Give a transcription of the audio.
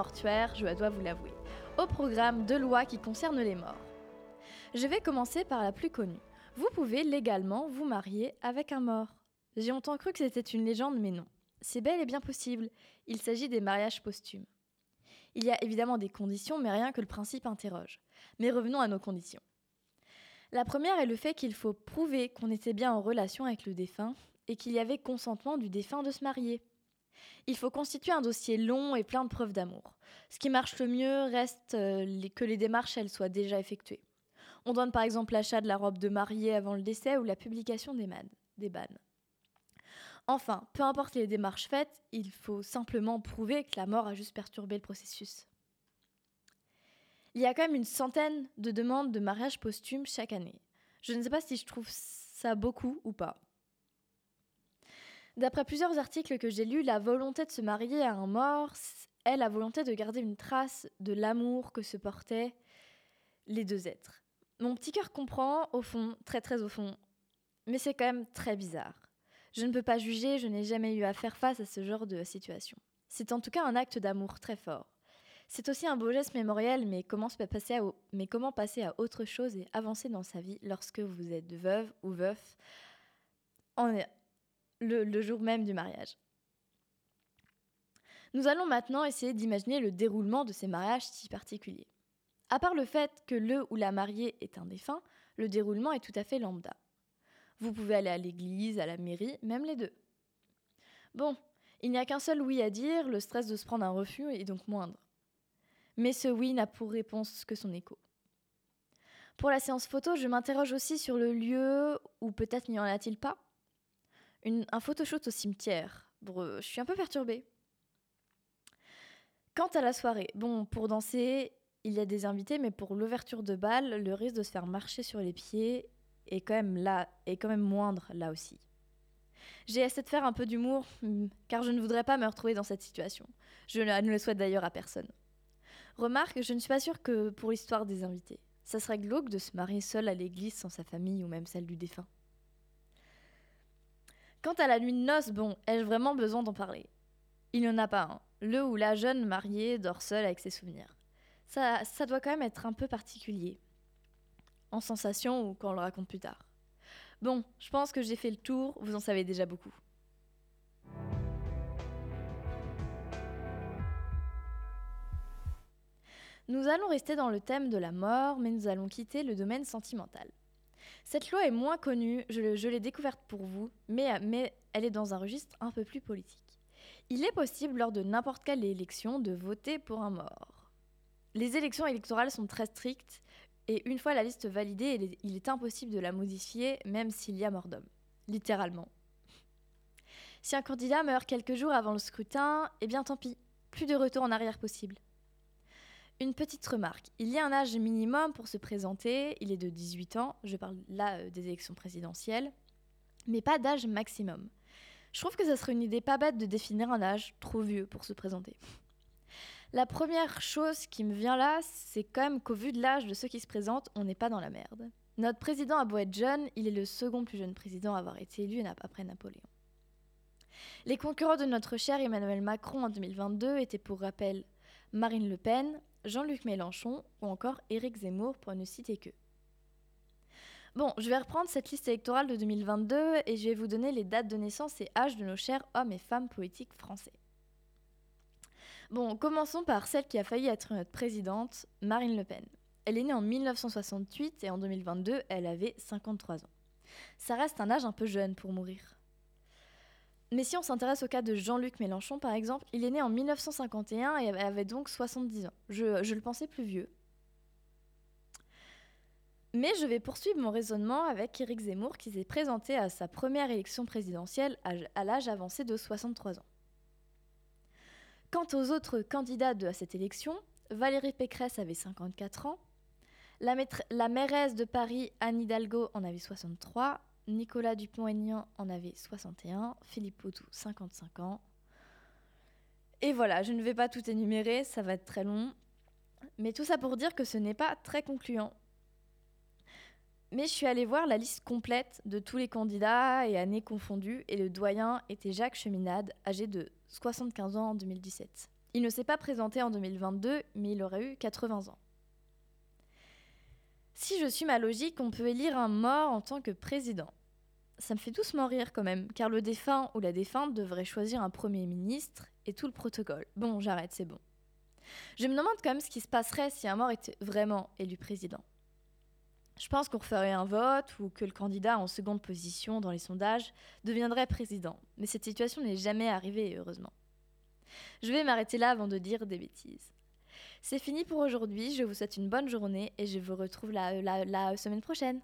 mortuaire, je dois vous l'avouer. Au programme de lois qui concernent les morts. Je vais commencer par la plus connue. Vous pouvez légalement vous marier avec un mort. J'ai longtemps cru que c'était une légende, mais non. C'est bel et bien possible. Il s'agit des mariages posthumes. Il y a évidemment des conditions, mais rien que le principe interroge. Mais revenons à nos conditions. La première est le fait qu'il faut prouver qu'on était bien en relation avec le défunt et qu'il y avait consentement du défunt de se marier. Il faut constituer un dossier long et plein de preuves d'amour. Ce qui marche le mieux reste euh, que les démarches soient déjà effectuées. On donne par exemple l'achat de la robe de mariée avant le décès ou la publication des, des bannes. Enfin, peu importe les démarches faites, il faut simplement prouver que la mort a juste perturbé le processus. Il y a quand même une centaine de demandes de mariage posthume chaque année. Je ne sais pas si je trouve ça beaucoup ou pas. D'après plusieurs articles que j'ai lus, la volonté de se marier à un mort est la volonté de garder une trace de l'amour que se portaient les deux êtres. Mon petit cœur comprend, au fond, très très au fond, mais c'est quand même très bizarre. Je ne peux pas juger, je n'ai jamais eu à faire face à ce genre de situation. C'est en tout cas un acte d'amour très fort. C'est aussi un beau geste mémoriel, mais comment, passer à, autre chose et avancer dans sa vie lorsque vous êtes veuve ou veuf le, jour même du mariage Nous allons maintenant essayer d'imaginer le déroulement de ces mariages si particuliers. À part le fait que le ou la mariée est un défunt, le déroulement est tout à fait lambda. Vous pouvez aller à l'église, à la mairie, même les deux. Bon, il n'y a qu'un seul oui à dire, le stress de se prendre un refus est donc moindre. Mais ce oui n'a pour réponse que son écho. Pour la séance photo, je m'interroge aussi sur le lieu, ou peut-être n'y en a-t-il pas Une, Un photoshoot au cimetière. je suis un peu perturbée. Quant à la soirée, bon, pour danser, il y a des invités, mais pour l'ouverture de bal, le risque de se faire marcher sur les pieds est quand même là, est quand même moindre là aussi. J'ai essayé de faire un peu d'humour, hmm, car je ne voudrais pas me retrouver dans cette situation. Je ne le souhaite d'ailleurs à personne. Remarque, je ne suis pas sûre que pour l'histoire des invités. Ça serait glauque de se marier seul à l'église sans sa famille ou même celle du défunt. Quant à la nuit de noces, bon, ai-je vraiment besoin d'en parler? Il n'y en a pas un. Le ou la jeune mariée dort seule avec ses souvenirs. Ça, ça doit quand même être un peu particulier en sensation ou quand on le raconte plus tard. Bon, je pense que j'ai fait le tour, vous en savez déjà beaucoup. Nous allons rester dans le thème de la mort, mais nous allons quitter le domaine sentimental. Cette loi est moins connue, je, l'ai découverte pour vous, mais, mais elle est dans un registre un peu plus politique. Il est possible lors de n'importe quelle élection de voter pour un mort. Les élections électorales sont très strictes, et une fois la liste validée, il est, impossible de la modifier, même s'il y a mort d'homme. Littéralement. Si un candidat meurt quelques jours avant le scrutin, eh bien tant pis, plus de retour en arrière possible. Une petite remarque, il y a un âge minimum pour se présenter, il est de 18 ans, je parle là euh, des élections présidentielles, mais pas d'âge maximum. Je trouve que ça serait une idée pas bête de définir un âge trop vieux pour se présenter. La première chose qui me vient là, c'est quand même qu'au vu de l'âge de ceux qui se présentent, on n'est pas dans la merde. Notre président a beau être jeune, il est le second plus jeune président à avoir été élu après Napoléon. Les concurrents de notre cher Emmanuel Macron en 2022 étaient pour rappel Marine Le Pen, Jean-Luc Mélenchon ou encore Éric Zemmour pour ne citer que. Bon, je vais reprendre cette liste électorale de 2022 et je vais vous donner les dates de naissance et âge de nos chers hommes et femmes politiques français. Bon, commençons par celle qui a failli être notre présidente, Marine Le Pen. Elle est née en 1968 et en 2022, elle avait 53 ans. Ça reste un âge un peu jeune pour mourir. Mais si on s'intéresse au cas de Jean-Luc Mélenchon, par exemple, il est né en 1951 et avait donc 70 ans. Je, le pensais plus vieux. Mais je vais poursuivre mon raisonnement avec Éric Zemmour qui s'est présenté à sa première élection présidentielle à l'âge avancé de 63 ans. Quant aux autres candidats de cette élection, Valérie Pécresse avait 54 ans, la, mairesse de Paris, Anne Hidalgo, en avait 63, Nicolas Dupont-Aignan en avait 61, Philippe Poutou, 55 ans. Et voilà, je ne vais pas tout énumérer, ça va être très long. Mais tout ça pour dire que ce n'est pas très concluant. Mais je suis allée voir la liste complète de tous les candidats et années confondues, et le doyen était Jacques Cheminade, âgé de 75 ans en 2017. Il ne s'est pas présenté en 2022, mais il aurait eu 80 ans. Si je suis ma logique, on peut élire un mort en tant que président. Ça me fait doucement rire quand même, car le défunt ou la défunte devrait choisir un premier ministre et tout le protocole. Bon, j'arrête, c'est bon. Je me demande quand même ce qui se passerait si un mort était vraiment élu président. Je pense qu'on ferait un vote ou que le candidat en seconde position dans les sondages deviendrait président. Mais cette situation n'est jamais arrivée, heureusement. Je vais m'arrêter là avant de dire des bêtises. C'est fini pour aujourd'hui, je vous souhaite une bonne journée et je vous retrouve la, semaine prochaine.